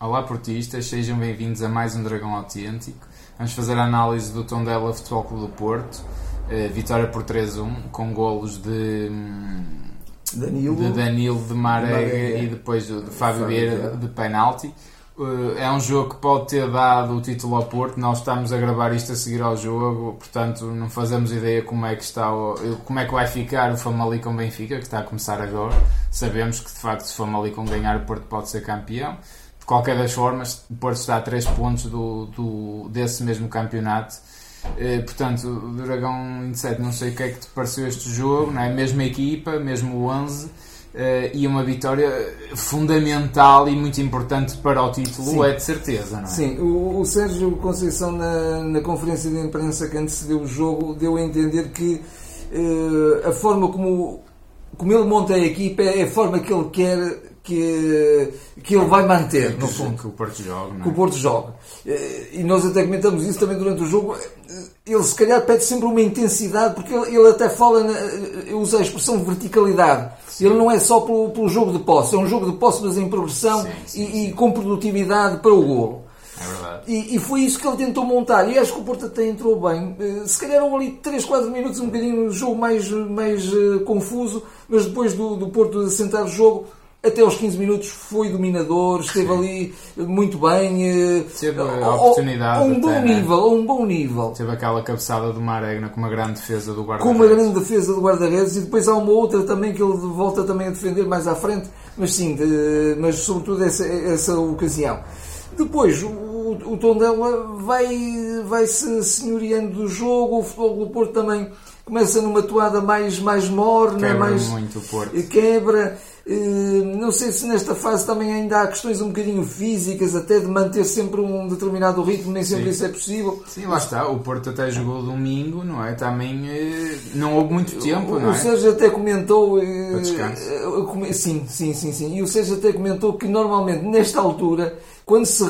Olá portistas, sejam bem-vindos a mais um Dragão Autêntico. Vamos fazer a análise do Tondela Futebol Clube do Porto. Uh, vitória por 3-1, com golos de, hum, Danilo, de Danilo, de Marega, Marega. e depois do, de Fábio Vieira Vieira. de penalti. Uh, é um jogo que pode ter dado o título ao Porto. Nós estamos a gravar isto a seguir ao jogo, portanto não fazemos ideia como é que está o- como é que vai ficar o Famalicão Benfica, que está a começar agora. Sabemos que de facto se o Famalicão ganhar o Porto pode ser campeão. Qualquer das formas, o Porto está a 3 pontos do, do- desse mesmo campeonato. Eh, portanto, o Dragão 27, não sei o que é que te pareceu este jogo, não é? Mesma equipa, mesmo o 11, eh, e uma vitória fundamental e muito importante para o título, Sim. é de certeza, não é? Sim, o, o Sérgio Conceição na, na conferência de imprensa que antecedeu o jogo deu a entender que eh, a forma como, como ele monta a equipa é a forma que ele quer que, que ele vai manter, no que, fundo. que o Porto joga, não que o é? Porto joga. Eh, E nós até comentamos isso também durante o jogo. Eh, Ele se calhar pede sempre uma intensidade, porque ele, ele até fala, na- eu uso a expressão de verticalidade. Ele não é só pelo, pelo jogo de posse, é um jogo de posse, mas em progressão Sim, sim, e, e com produtividade para o golo. É verdade. E, e foi isso que ele tentou montar. E acho que o Porto até entrou bem. Eh, Se calhar houve ali 3, 4 minutos um bocadinho no jogo mais, mais eh, confuso, mas depois do, do Porto assentar o jogo, até aos 15 minutos foi dominador, esteve ali muito bem. eh, Teve a oportunidade A um bom até, né? nível, a um bom nível. Teve aquela cabeçada do Maregna com uma grande defesa do guarda Com uma grande defesa do guarda-redes e depois há uma outra também que ele volta também a defender mais à frente, mas sim, de- mas sobretudo essa, essa ocasião. Depois, o, o Tondela vai, vai se senhoreando do jogo, o futebol do Porto também começa numa toada mais, mais morna, Quebra mais muito o Porto. e quebra. Eh, Não sei se nesta fase também ainda há questões um bocadinho físicas, até de manter sempre um determinado ritmo, nem sempre Sim. isso é possível. Sim, lá está. O Porto até jogou domingo, não é? Também eh, não houve muito tempo, O, não o é? Sérgio até comentou. eh, Para sim, sim, sim, sim. E o Sérgio até comentou que normalmente nesta altura, quando se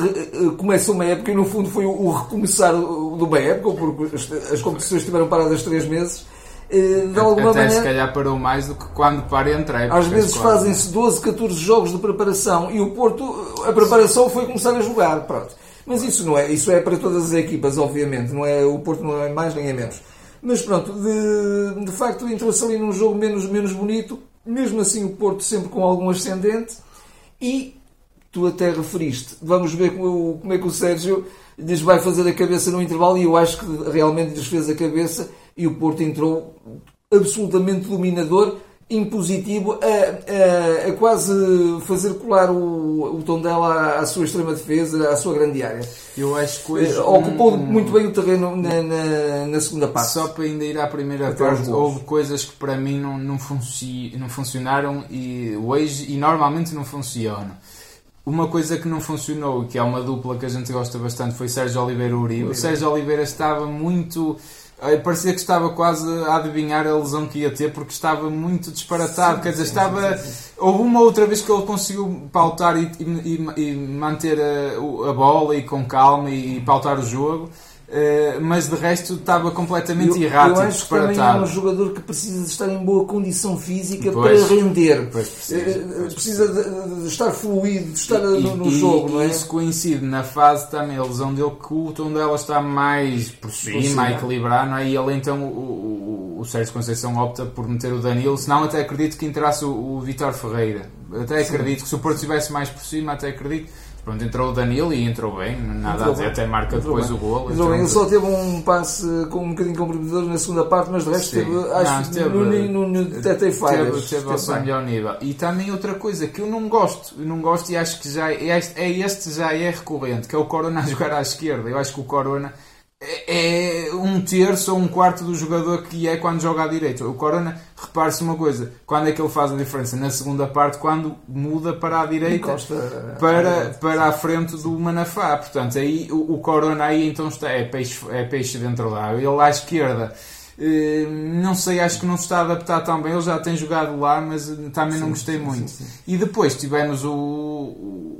começa uma época, e no fundo foi o, o recomeçar o- de uma época, porque as, competições estiveram paradas três meses, de alguma Até se maneira. calhar parou mais do que quando para entre épocas, Às vezes quase. fazem-se 12, 14 jogos de preparação e o Porto, a preparação foi começar a jogar, pronto. Mas isso não é, isso é para todas as equipas, obviamente, não é, o Porto não é mais nem é menos. Mas pronto, de, de facto entrou-se ali num jogo menos, menos bonito, mesmo assim o Porto sempre com algum ascendente e tu até referiste, vamos ver como, como é que o Sérgio lhes vai fazer a cabeça no intervalo e eu acho que realmente lhes fez a cabeça e o Porto entrou absolutamente dominador, impositivo, a, a- a quase fazer colar o, o Tondela à, à sua extrema defesa, à sua grande área. Eu acho que hoje Eh, Ocupou um- muito bem o terreno na, na, na segunda parte. Só para ainda ir à primeira Até parte, houve coisas que para mim não, não, funci- não funcionaram e hoje e normalmente não funcionam. Uma coisa que não funcionou, que é uma dupla que a gente gosta bastante, foi Sérgio Oliveira Uribe. O Sérgio Oliveira estava muito. Parecia que estava quase a adivinhar a lesão que ia ter porque estava muito disparatado. Sim, Quer dizer, estava. sim, sim, Houve uma outra vez que ele conseguiu pautar e, e- e manter a, a bola e com calma e, e pautar o jogo, eh, mas de resto estava completamente Eu, errático, eu acho que também é um jogador que precisa de estar em boa condição física Pois. para render. Pois precisa, Eh, pois precisa de, de estar fluido, de estar E- no, no e- jogo, e não é? isso coincide na fase também, a lesão dele, que o tom dela está mais por cima, a equilibrar, não é? E ele então, o, o, o Sérgio Conceição opta por meter o Danilo, senão até acredito que entrasse o, o Vitor Ferreira. Até acredito que se o Porto estivesse mais por cima, até acredito. Pronto, entrou o Danilo e entrou bem, nada Entrou a dizer, bem. até marca Entrou depois bem. o golo. Mas, bem, ele Entrou- só teve um passe com um bocadinho comprometedor na segunda parte, mas de resto Sim. teve, acho que teve- no, no, no, até tem falhas. Teve, teve ao seu melhor nível. E também outra coisa que eu não gosto, eu não gosto e acho que já é, este, é este já é recorrente, que é o Corona a jogar à esquerda. Eu acho que o Corona é, é um terço ou um quarto do jogador que é quando joga à direita. O Corona, repare-se uma coisa, quando é que ele faz a diferença? Na segunda parte, quando muda para a direita Encosta para, para a frente do Manafá. Portanto, aí o, o Corona aí então está, é peixe, é peixe dentro da água. Ele à esquerda, eh, não sei, acho que não se está a adaptar tão bem. Ele já tem jogado lá, mas também não gostei sim, muito. sim, sim. E depois tivemos o-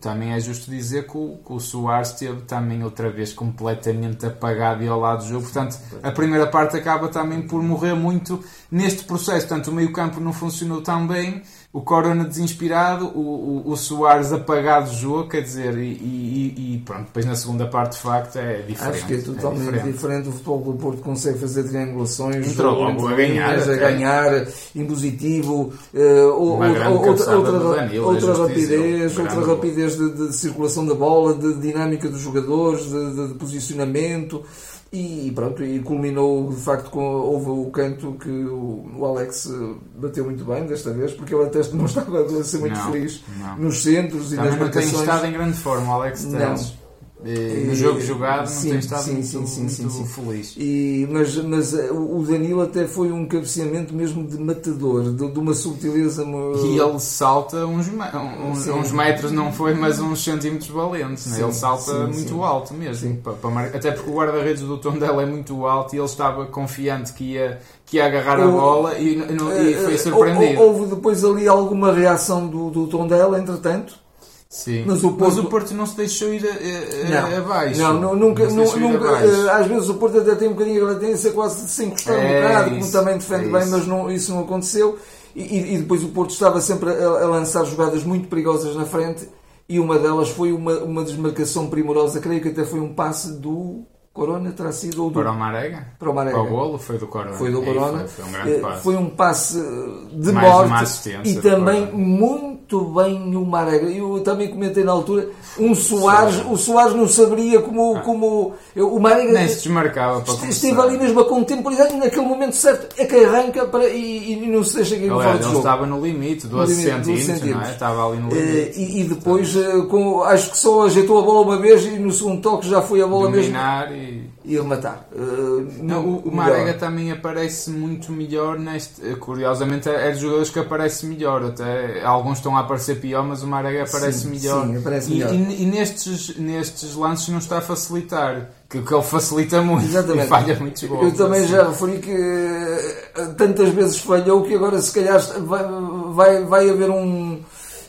também é justo dizer que o, que o Soares esteve também outra vez completamente apagado e ao lado do jogo. Portanto, a primeira parte acaba também por morrer muito neste processo. Portanto, o meio-campo não funcionou tão bem, o Corona desinspirado, o, o, o Soares apagado do jogo, quer dizer, e, e, e, pronto, depois na segunda parte de facto é diferente. Acho que é totalmente é diferente. diferente. O futebol do Porto consegue fazer triangulações, entrou logo a ganhar, a ganhar, impositivo, uh, outra, outra, outra, outra rapidez, outra rapidez de, de, circulação da bola, de dinâmica dos jogadores, de, de, de posicionamento. E pronto, e culminou de facto com houve o canto que o, Alex bateu muito bem desta vez, porque ele até não estava a ser muito não, feliz não. nos centros e nas marcações. não tem estado em grande forma o Alex Telles. No jogo jogado sim, não tem estado sim, muito, sim, sim, muito sim, feliz. E, mas, mas eh, o Danilo até foi um cabeceamento mesmo de matador, de, de uma subtileza. E ele salta uns, uns, uns, metros, não foi, mas uns centímetros valentes. Né? Ele salta muito alto mesmo. Para, para até porque o guarda-redes do Tondela é muito alto e ele estava confiante que ia, que ia agarrar a bola e, e, e foi eh, surpreendido. Houve depois ali alguma reação do, do Tondela, entretanto? Sim. Mas o, Porto... Mas o Porto não se deixou ir a, a, não. abaixo. Não, não nunca. Não nunca eh, às vezes o Porto até tem um bocadinho a tendência quase de se encostar é, um bocado, como também defende é bem, mas não, isso não aconteceu. E, e, depois o Porto estava sempre a, a, lançar jogadas muito perigosas na frente e uma delas foi uma, uma desmarcação primorosa, creio que até foi um passe do Corona terá sido ou do... Para o Marega? Para o Marega. Para o golo foi do Corona. Foi do Corona. Foi, foi, um grande eh, passe. Foi um passe de Mais morte e também muito bem o Marega. Eu também comentei na altura, um Soares, Sim. o Soares não saberia como, ah. como o Marega... Nem se desmarcava para começar. Esteve ali mesmo a contemporizar naquele momento certo é que arranca para, e, e não se deixa no fora do jogo. estava no limite, 12 centímetros, centímetros. É? Estava ali no limite. Uh, e, e, depois, uh, com, acho que só ajeitou a bola uma vez e no segundo toque já foi a bola Dominar mesmo. E e matar. Uh, não, o, o Marega também aparece muito melhor neste. Curiosamente, é dos jogadores que aparece melhor. Até alguns estão a aparecer pior, mas o Marega aparece sim, melhor. Sim, aparece melhor. E, e, e, nestes, nestes lances não está a facilitar. Que, que ele facilita muito Exatamente. e falha muitos gols. Eu também assim. já referi que eh, tantas vezes falhou que agora se calhar vai, vai, vai haver um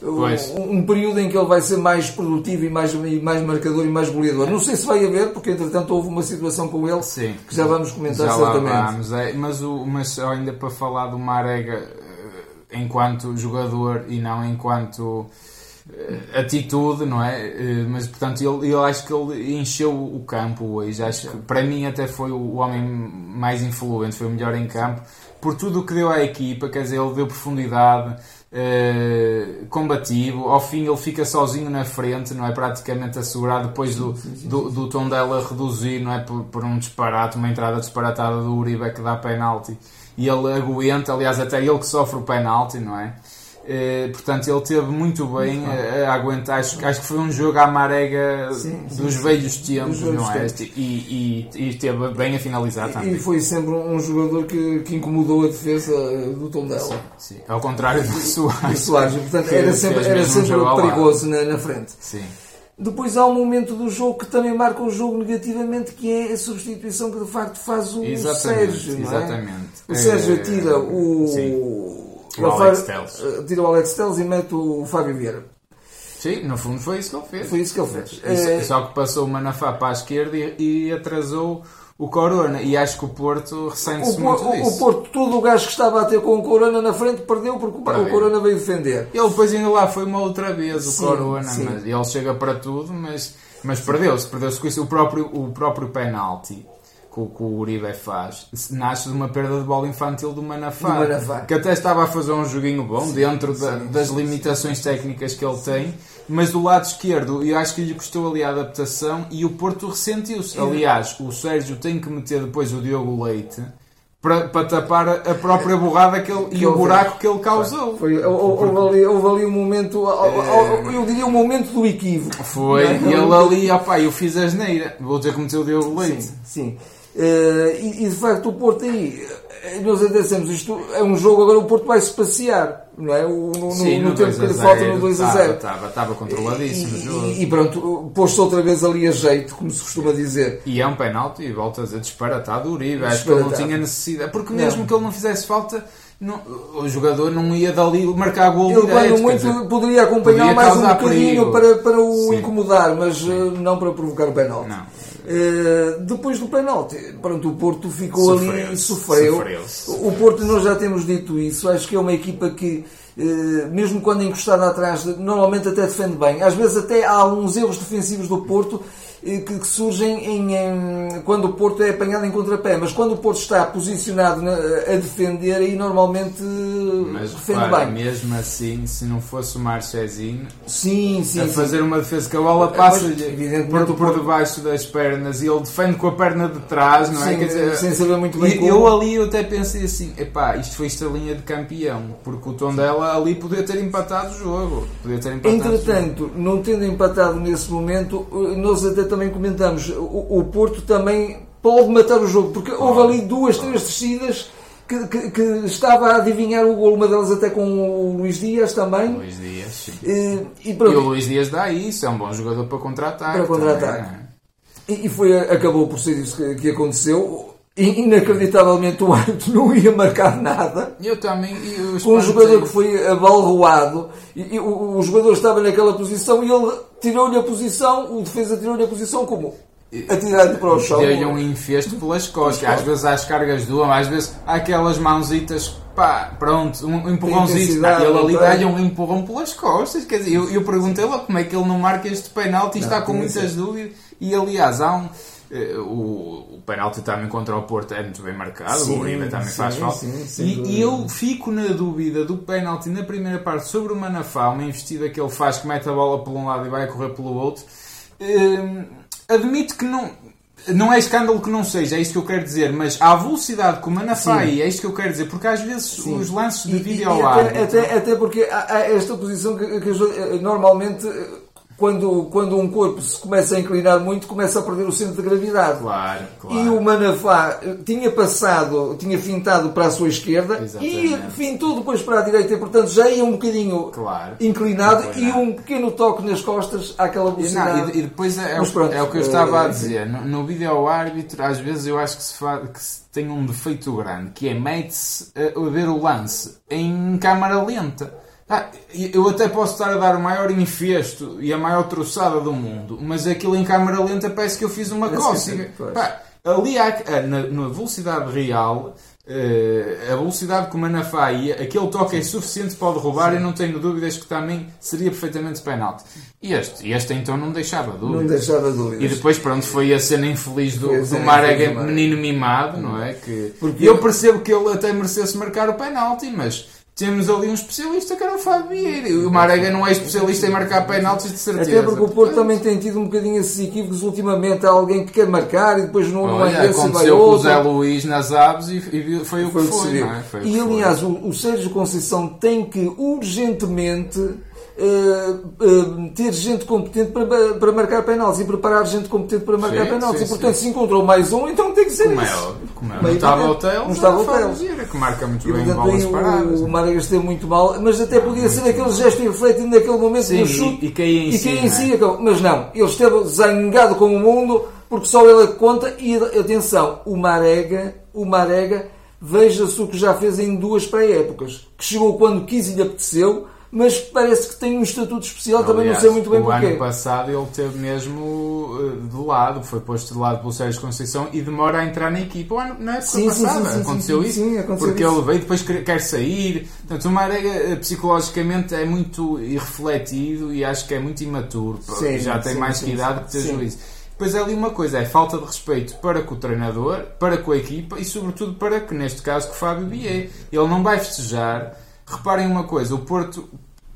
um, um, período em que ele vai ser mais produtivo e mais, e mais marcador e mais goleador. Não sei se vai haver, porque entretanto houve uma situação com ele Sim. que já vamos comentar já certamente. Vamos, é, mas, o, mas ainda para falar do Marega eh, enquanto jogador e não enquanto eh, atitude, não é? Eh, mas portanto, ele, eu acho que ele encheu o campo hoje. Acho que para mim até foi o homem mais influente, foi o melhor em campo por tudo o que deu à equipa. Quer dizer, ele deu profundidade uh, combativo. Ao fim ele fica sozinho na frente, não é? Praticamente assegurado depois do, do, do tom dela reduzir, não é? Por, por, um disparate, uma entrada disparatada do Uribe que dá penalti. E ele aguenta, aliás, até ele que sofre o penalti, não é? Uh, portanto, ele teve muito bem a, a, aguentar. Acho, acho que foi um jogo à marega sim, dos sim, velhos tempos, não é? E, e, e teve bem a finalizar também. E foi sempre um jogador que, que incomodou a defesa eh, do Tondela. Sim. Ao contrário do Soares. Soares. Portanto, era sempre, era sempre perigoso na, na, frente. Sim. Depois há um momento do jogo que também marca o jogo negativamente, que é a substituição que de facto faz o exatamente, Sérgio. É? Exatamente. O Sérgio é... tira o. Sim o Alex Telles. Eh, tira o Alex Telles e mete o Fábio Vieira. Sim, no fundo foi isso que ele fez. Foi isso que ele fez. É... Só que passou o Manafá para a esquerda e, e atrasou o Corona. E acho que o Porto ressente-se muito o, disso. O Porto, todo o gajo que estava a ter com o Corona na frente, perdeu porque o Corona veio defender. Ele depois ainda lá foi uma outra vez, o sim, Corona. Sim. Mas, ele chega para tudo, mas, mas perdeu-se. Perdeu-se com isso. O próprio, o próprio penalti que, que o Uribe faz nasce de uma perda de bola infantil do Manafá, Manafá. que até estava a fazer um joguinho bom sim, dentro sim, da, das limitações técnicas que ele tem, mas do lado esquerdo eu acho que lhe custou ali a adaptação e o Porto ressentiu-se. Aliás, o Sérgio tem que meter depois o Diogo Leite para, para tapar a própria borrada que ele, que e o buraco que ele causou. Foi, houve, ali, houve ali um momento, é... eu diria um momento do equívoco. Foi, é? e ele ali, opá, eu fiz a geneira, vou dizer que meteu o Diogo Leite. Sim, sim. Uh, e, e, de facto o Porto aí nós até dissemos, isto é um jogo, agora o Porto vai se passear, não é? O, no, Sim, no, no tempo 2 que lhe 0, falta no 2 a 0. Estava, estava controladíssimo o jogo. E, e pronto, pôs-se outra vez ali a jeito, como se costuma dizer. E é um penalti, e volta a dizer disparatado o Uribe. Acho que ele não tinha necessidade. Porque mesmo que ele não fizesse falta, não- o jogador não ia dali marcar gol Ele, direto. muito, dizer, poderia acompanhar mais um bocadinho perigo. para, para o Sim. incomodar, mas eh, não para provocar o penalti. Não. Eh, depois do penalti, pronto, o Porto ficou ali e Sofreu-se, sofreu. sofreu-se. O Porto, nós já temos dito isso, acho que é uma equipa que, eh, mesmo quando encostada atrás, normalmente até defende bem. Às vezes até há uns erros defensivos do Porto que, surgem em, em- quando o Porto é apanhado em contrapé, mas quando o Porto está posicionado na- a defender, aí normalmente Mas defende repara, bem. mesmo assim, se não fosse o Marchezinho Sim, sim, a sim. fazer uma defesa que a bola evidentemente, por, por debaixo das pernas e ele defende com a perna de trás, não é? Sim, dizer, sem saber muito bem e como. eu ali eu até pensei assim, epá, isto foi esta linha de campeão, porque o tom dela ali podia ter empatado o jogo. Podia ter empatado o jogo. Entretanto, não tendo empatado nesse momento, eh, nós até também comentamos, o, o Porto também pode matar o jogo, porque houve ali duas, três descidas que, que- que estava a adivinhar o gol, uma delas até com o Luís Dias também. Luís Dias. Eh, E, E pronto, o Luís Dias dá isso, é um bom jogador para contra-ataque. Para contra-ataque. também, E e foi, acabou por ser isso que, que aconteceu. E, inacreditavelmente o árbitro não ia marcar nada. Eu também. Eu Com um jogador que foi abalroado e, e o, o jogador estava naquela posição e ele tirou-lhe a posição, o defesa tirou-lhe a posição como atirado para o chão. Deu-lhe um infesto pelas costas. Às vezes há as cargas do às vezes há aquelas mãozitas, pá, pronto, um empurrãozinho. intensidade, Ele ali dá-lhe um empurrão pelas costas. Quer dizer, eu, eu perguntei-lhe como é que ele não marca este penalti e está com muitas dúvidas. E aliás, há um. Eh, O, o penalti também contra o Porto é muito bem marcado, Sim, o Uribe também sim, faz falta. sim, e, e eu fico na dúvida do penalti na primeira parte sobre o Manafá, uma investida que ele faz que mete a bola por um lado e vai correr pelo outro. Hum, admito que não. Não é escândalo que não seja, é isso que eu quero dizer, mas à velocidade que o Manafá ia, é isto que eu quero dizer, porque às vezes Sim. os lances de E- vídeo e- ao e ar. até, até, até porque há, há esta posição que, que eh, normalmente eh, quando, quando um corpo se começa a inclinar muito começa a perder o centro de gravidade. Claro, claro. E o Manafá eh, tinha passado, tinha fintado para a sua esquerda Exatamente. e fintou depois para a direita e portanto já ia um bocadinho Claro. inclinado, e um pequeno toque nas costas àquela E, velocidade. não, e- e depois é, é o, pronto, é o que eu estava a eh, dizer. No, no vídeo ao árbitro, às vezes eu acho que se, fa, que se tem um defeito grande, que é mete-se a, a ver o lance em câmara lenta. Ah, eu até posso estar a dar o maior infesto e a maior troçada do mundo, mas aquilo em câmara lenta parece que eu fiz uma Parece cócega. sim. Pá, ali há, ah, na, na velocidade real, eh, a velocidade que o Manafá ia, aquele toque é suficiente para o derrubar e não tenho dúvidas que também seria perfeitamente penalti. E este, este então não deixava não dúvidas. deixava dúvidas. E depois, pronto, foi a cena infeliz do, Marega, do Marega. menino mimado, não é? Que Porque- eu percebo que ele até merecesse marcar o penalti, mas temos ali um especialista que era o Fábio Vieira. E o Marega não é especialista em marcar penaltis de certeza. Até porque o Porto também tem tido um bocadinho esses equívocos ultimamente. Há alguém que quer marcar e depois não, não é Olha, esse vai com o outro. Zé Luís nas aves e, e foi o que Foi que foi, se viu. não é? Foi E que foi. aliás, o, o Sérgio Conceição tem que urgentemente eh, eh, ter gente competente para, para marcar penaltis e preparar gente competente para marcar Sim, penaltis. sim, e portanto, sim. se encontrou mais um, então tem que ser Como é isso. óbvio, como é. Não estava evidente, o não estava o. Vieira, que marca muito E bem portanto, bolas paradas. o, o Málaga esteve muito mal, mas até podia ser aquele gesto irrefletido naquele momento do chute e- e caía em e si, caía em é? si, acabou. Mas não, ele esteve zangado com o mundo porque só ele é que conta. E atenção, o Marega, o Marega, veja-se o que já fez em duas pré-épocas, que chegou quando quis e lhe apeteceu. Mas parece que tem um estatuto especial, também não Aliás, sei muito bem o porquê. ano passado ele teve mesmo eh, de lado, foi posto de lado pelo Sérgio Conceição e demora a entrar na equipa. O ano, na época Sim, passada sim, sim, aconteceu isso, aconteceu porque isso. ele veio depois quer, sair. Portanto, o Marega eh, psicologicamente é muito irrefletido e acho que é muito imaturo. Já tem mais que idade que ter juízo. Depois é ali uma coisa, é falta de respeito para com o treinador, para com a equipa e sobretudo para que, neste caso, com o Fábio Bier. Ele não vai festejar. Reparem uma coisa, o Porto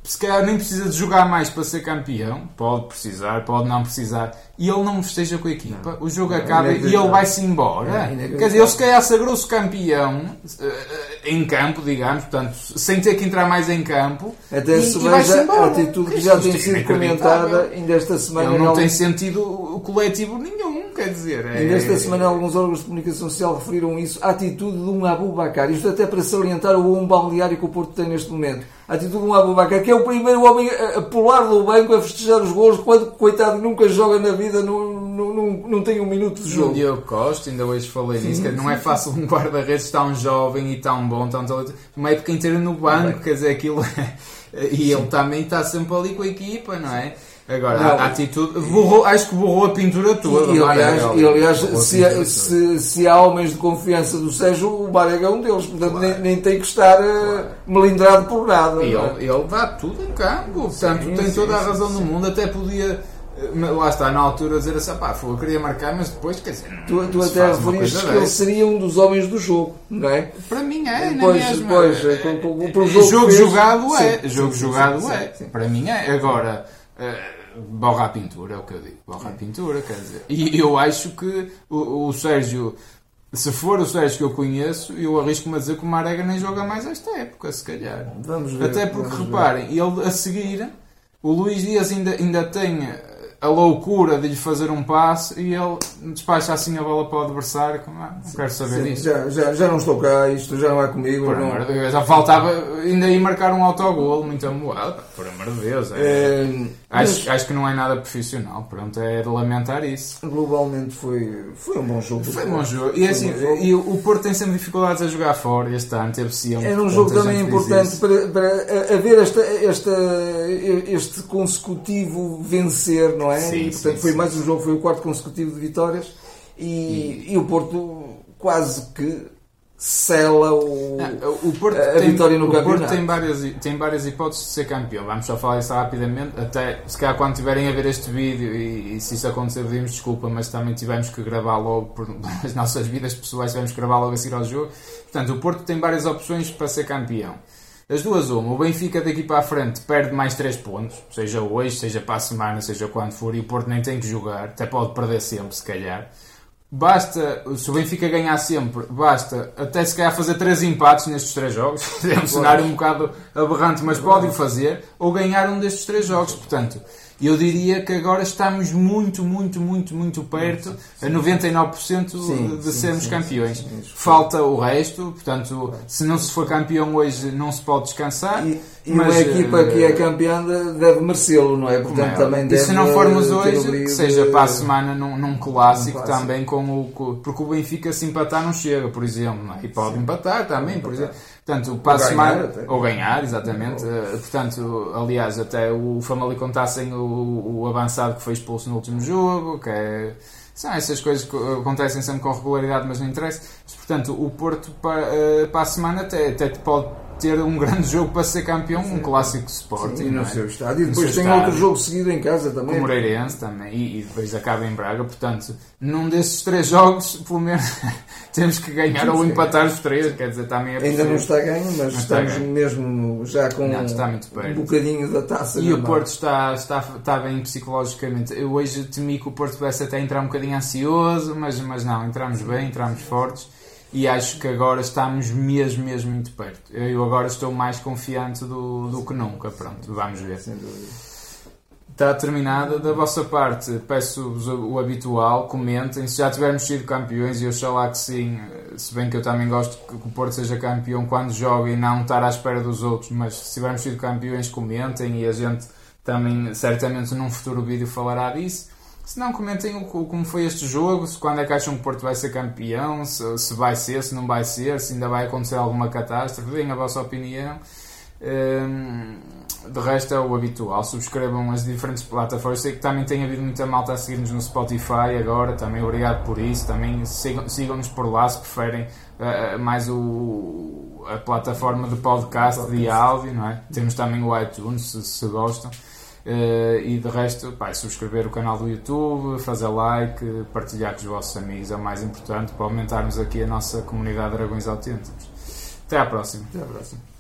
se calhar nem precisa de jogar mais para ser campeão, pode precisar, pode não precisar, e ele não festeja com a equipa, o jogo Não, acaba e ele vai-se embora. Não. Quer dizer, ele se calhar sagrou-se campeão eh, em campo, digamos, portanto, sem ter que entrar mais em campo, Até e, se veja a atitude que já tem é sido comentada ainda esta semana. Ele não em tem sentido coletivo nenhum. Quer dizer. É... Ainda esta semana alguns órgãos de comunicação social referiram isso, a atitude de um Abu Bakar. Isto até para salientar o bom balneário que o Porto tem neste momento. A atitude de um Abu Bakar, que é o primeiro homem a pular do banco a festejar os gols, quando, coitado, nunca joga na vida, não, não, não, não tem um minuto de jogo. O Diogo Costa, ainda hoje falei nisso, que não é fácil um guarda-redes tão jovem e tão bom, tão talento, uma época inteira no banco, quer dizer, aquilo... e ele também está sempre ali com a equipa, não é? Agora, não, a, atitude. Borrou, acho que borrou a pintura toda. E, aliás, e, aliás se, se, se, há homens de confiança do Sérgio, o Marega é um deles. Portanto, claro. nem, nem, tem que estar uh, claro. melindrado por nada. E ele, ele dá tudo em campo. Portanto, sim, tem sim, toda a razão sim, do mundo. Até podia. Eh, lá está, na altura, dizer assim, pá, eu queria marcar, mas depois, quer dizer, tu, tu até referiste que ele seria um dos homens do jogo, não é? Para mim é, depois, não é é, com, com, jogo, jogo jogado é, jogo jogado é, para mim é. Agora, uh, borra a pintura, é o que eu digo. Borra a pintura, quer dizer. E eu acho que o, o Sérgio, se for o Sérgio que eu conheço, eu arrisco-me a dizer que o Marega nem joga mais esta época, se calhar. Vamos ver. Até porque, reparem, ver. ele a seguir, o Luís Dias ainda, ainda tem a loucura de lhe fazer um passe e ele despacha assim a bola para o adversário. Ah, não quero saber Sim, disso. Já, já, já não estou cá, isto já não é comigo. Por não... amor de Deus, já faltava ainda ir marcar um autogol muito amoado. Por amor de Deus. É, é, acho, mas... acho que não é nada profissional. Pronto, é de lamentar isso. Globalmente foi, foi um bom jogo. Foi um bom jogo. E, assim, jogo. e o Porto tem sempre dificuldades a jogar fora. Este ano teve sempre. Era um jogo também importante para, para haver esta, esta, este consecutivo vencer, não é? É? Sim, portanto, sim, foi sim. mais um jogo, foi o quarto consecutivo de vitórias e, e, e o Porto quase que sela o, o Porto a tem, vitória no o campeonato. Porto tem várias, tem várias hipóteses de ser campeão. Vamos só falar isso rapidamente. Até se calhar quando tiverem a ver este vídeo e, e se isso acontecer, pedimos desculpa, mas também tivemos que gravar logo por as nossas vidas pessoais, tivemos que gravar logo a seguir ao jogo. Portanto, o Porto tem várias opções para ser campeão. Das duas, uma, o Benfica daqui para a frente perde mais 3 pontos, seja hoje, seja para a semana, seja quando for, e o Porto nem tem que jogar, até pode perder sempre, se calhar. Basta, se o Benfica ganhar sempre, basta até se calhar fazer 3 empates nestes 3 jogos. É um cenário um bocado aberrante, mas pode o fazer, ou ganhar um destes 3 jogos. Portanto, eu diria que agora estamos muito, muito, muito, muito perto, a 99% sim, de, sermos sim, campeões. Sim, Falta o resto, portanto, se não se for campeão hoje, não se pode descansar. E, e mas, uma equipa que é eh, campeã deve merecê-lo, não é? Portanto, é? também deve e se não formos hoje, que seja para a semana num, num clássico, clássico, também com o. Porque o Benfica se empatar não chega, por exemplo, é? e pode empatar também, por exemplo. Portanto, para ou a semana. Ou ganhar, exatamente. Ou... Eh, portanto, aliás, até o Famalicão está sem o, o avançado que foi expulso no último jogo, que é. São essas coisas que acontecem sempre com regularidade, mas não interessa. Mas, portanto, o Porto para, eh, para a semana até, até pode ter um grande jogo para ser campeão, um clássico Sporting. Sim, no é? seu estádio. E depois tem estádio, outro jogo seguido em casa também. Com o Moreirense também. E, e, depois acaba em Braga. Portanto, num desses três jogos, pelo menos temos que ganhar ou empatar os três. Quer dizer, também é Ainda não está ganho, mas não estamos mesmo já com não, um bocadinho da taça. E o Porto está, está, está bem psicologicamente. Eu hoje temi que o Porto pudesse até entrar um bocadinho ansioso, mas, mas não, entramos bem, entramos fortes e acho que agora estamos mesmo, mesmo muito perto. Eu agora estou mais confiante do, do que nunca. Pronto, vamos ver. Sem dúvida. Está terminada. Da vossa parte, peço-vos o habitual, comentem. Se já tivermos sido campeões, e eu lá que sim, se bem que eu também gosto que o Porto seja campeão quando joga e não estar à espera dos outros, mas se tivermos sido campeões, comentem e a gente também, certamente, num futuro vídeo falará disso. Se não, comentem o, como foi este jogo, se quando é que acham que o Porto vai ser campeão, se, se vai ser, se não vai ser, se ainda vai acontecer alguma catástrofe, deem a vossa opinião. Um, de resto é o habitual, subscrevam as diferentes plataformas. Sei que também tem havido muita malta a seguir-nos no Spotify agora, também obrigado por isso. Também sigam-nos sigam por lá se preferem uh, mais o, a plataforma de podcast, de áudio, não é? Temos também o iTunes se, se gostam. Uh, e de resto, pá, subscrever o canal do YouTube, fazer like, partilhar com os vossos amigos é o mais importante para aumentarmos aqui a nossa comunidade de dragões autênticos. Até à próxima. Até à próxima.